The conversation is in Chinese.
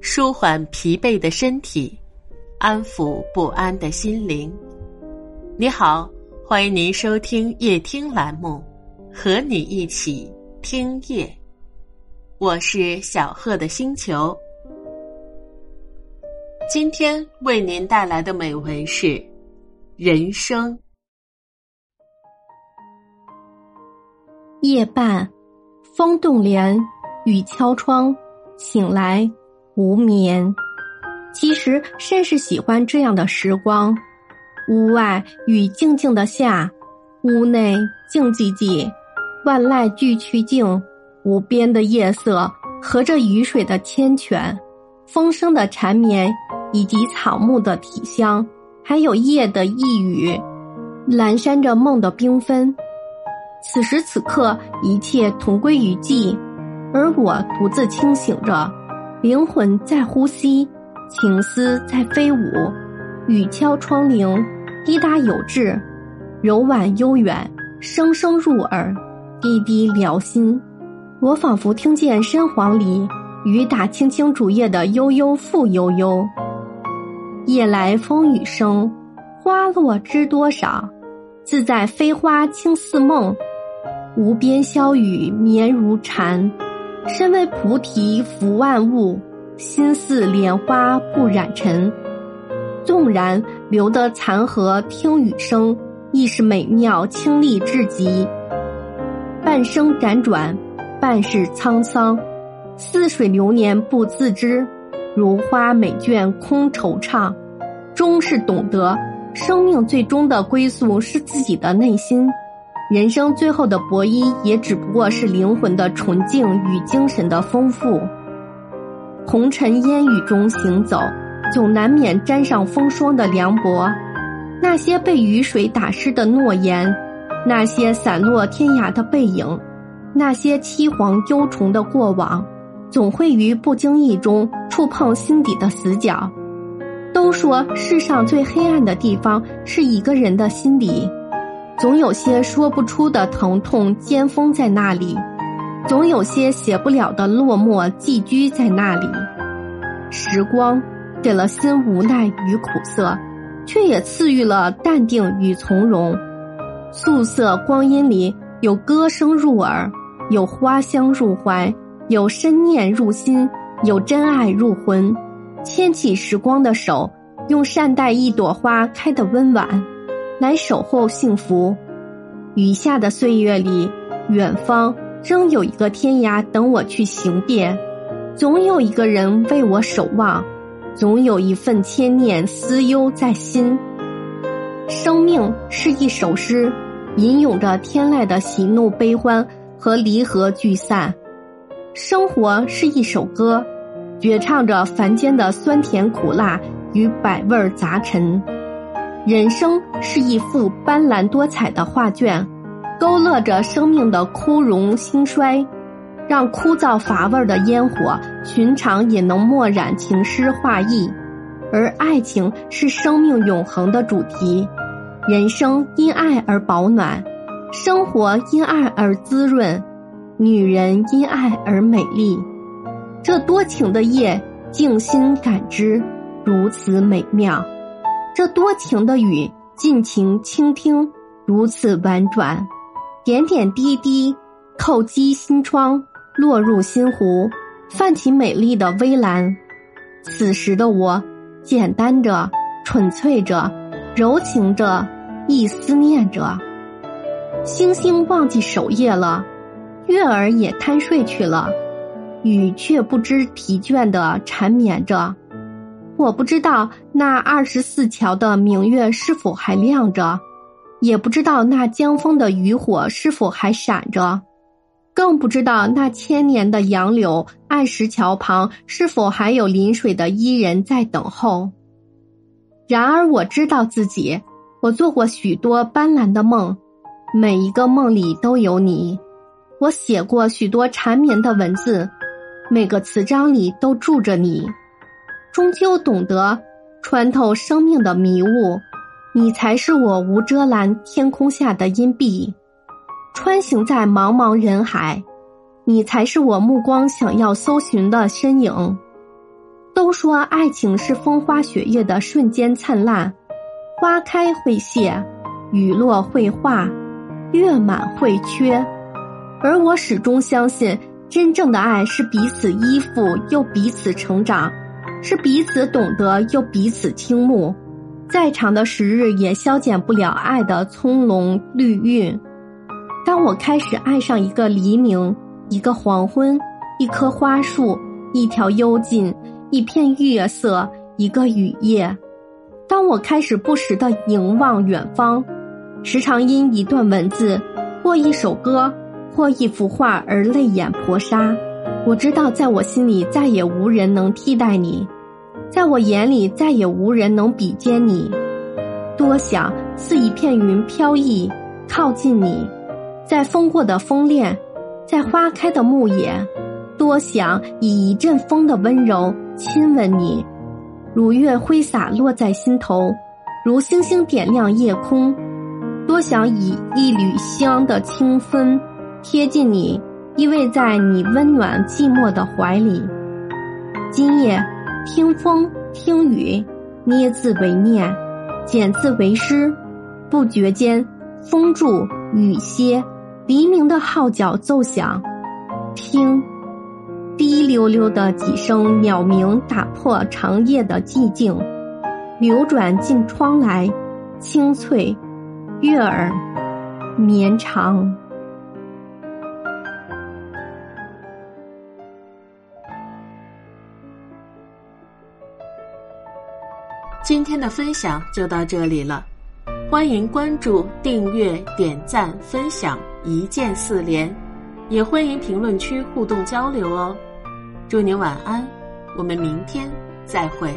舒缓疲惫的身体，安抚不安的心灵。你好，欢迎您收听夜听栏目，和你一起听夜。我是小贺的星球。今天为您带来的美文是《人生》。夜半，风动帘，雨敲窗，醒来无眠。其实甚是喜欢这样的时光。屋外雨静静的下，屋内静寂寂，万籁俱去静，无边的夜色和着雨水的缱绻，风声的缠绵，以及草木的体香，还有夜的呓语，阑珊着梦的缤纷。此时此刻，一切同归于尽，而我独自清醒着，灵魂在呼吸，情思在飞舞。雨敲窗棂，滴答有致，柔婉悠远，声声入耳，滴滴撩心。我仿佛听见深黄里雨打青青竹叶的悠悠复悠悠。夜来风雨声，花落知多少？自在飞花轻似梦。无边霄雨绵如蝉，身为菩提福万物，心似莲花不染尘。纵然留得残荷听雨声，亦是美妙清丽至极。半生辗转，半世沧桑，似水流年不自知，如花美眷空惆怅。终是懂得，生命最终的归宿是自己的内心。人生最后的博弈，也只不过是灵魂的纯净与精神的丰富。红尘烟雨中行走，总难免沾上风霜的凉薄。那些被雨水打湿的诺言，那些散落天涯的背影，那些凄惶忧愁的过往，总会于不经意中触碰心底的死角。都说世上最黑暗的地方，是一个人的心里。总有些说不出的疼痛尖锋在那里，总有些写不了的落寞寄居在那里。时光给了心无奈与苦涩，却也赐予了淡定与从容。素色光阴里有歌声入耳，有花香入怀，有深念入心，有真爱入魂。牵起时光的手，用善待一朵花开的温婉。来守候幸福，余下的岁月里，远方仍有一个天涯等我去行遍，总有一个人为我守望，总有一份牵念思忧在心。生命是一首诗，吟咏着天籁的喜怒悲欢和离合聚散；生活是一首歌，绝唱着凡间的酸甜苦辣与百味杂陈。人生是一幅斑斓多彩的画卷，勾勒着生命的枯荣兴衰，让枯燥乏味的烟火，寻常也能墨染情诗画意。而爱情是生命永恒的主题，人生因爱而保暖，生活因爱而滋润，女人因爱而美丽。这多情的夜，静心感知，如此美妙。这多情的雨，尽情倾听，如此婉转，点点滴滴叩击心窗，落入心湖，泛起美丽的微澜。此时的我，简单着，纯粹着，柔情着，亦思念着。星星忘记守夜了，月儿也贪睡去了，雨却不知疲倦的缠绵着。我不知道那二十四桥的明月是否还亮着，也不知道那江风的渔火是否还闪着，更不知道那千年的杨柳岸石桥旁是否还有临水的伊人在等候。然而我知道自己，我做过许多斑斓的梦，每一个梦里都有你；我写过许多缠绵的文字，每个词章里都住着你。终究懂得穿透生命的迷雾，你才是我无遮拦天空下的阴蔽。穿行在茫茫人海，你才是我目光想要搜寻的身影。都说爱情是风花雪月的瞬间灿烂，花开会谢，雨落会化，月满会缺，而我始终相信，真正的爱是彼此依附又彼此成长，是彼此懂得又彼此倾慕。再长的时日也消减不了爱的葱茏绿韵。当我开始爱上一个黎明，一个黄昏，一棵花树，一条幽径，一片月色，一个雨夜。当我开始不时的凝望远方，时常因一段文字，或一首歌，或一幅画而泪眼婆娑。我知道，在我心里再也无人能替代你。在我眼里，再也无人能比肩你。多想似一片云飘逸，靠近你，在风过的枫恋，在花开的牧野。多想以一阵风的温柔亲吻你，如月挥洒落在心头，如星星点亮夜空。多想以一缕香的清风贴近你，依偎在你温暖寂寞的怀里。今夜。听风，听雨，捏字为念，剪字为诗，不觉间，风住雨歇，黎明的号角奏响。听，滴溜溜的几声鸟鸣打破长夜的寂静，流转进窗来，清脆，悦耳，绵长。今天的分享就到这里了，欢迎关注、订阅、点赞、分享，一键四连，也欢迎评论区互动交流哦。祝您晚安，我们明天再会。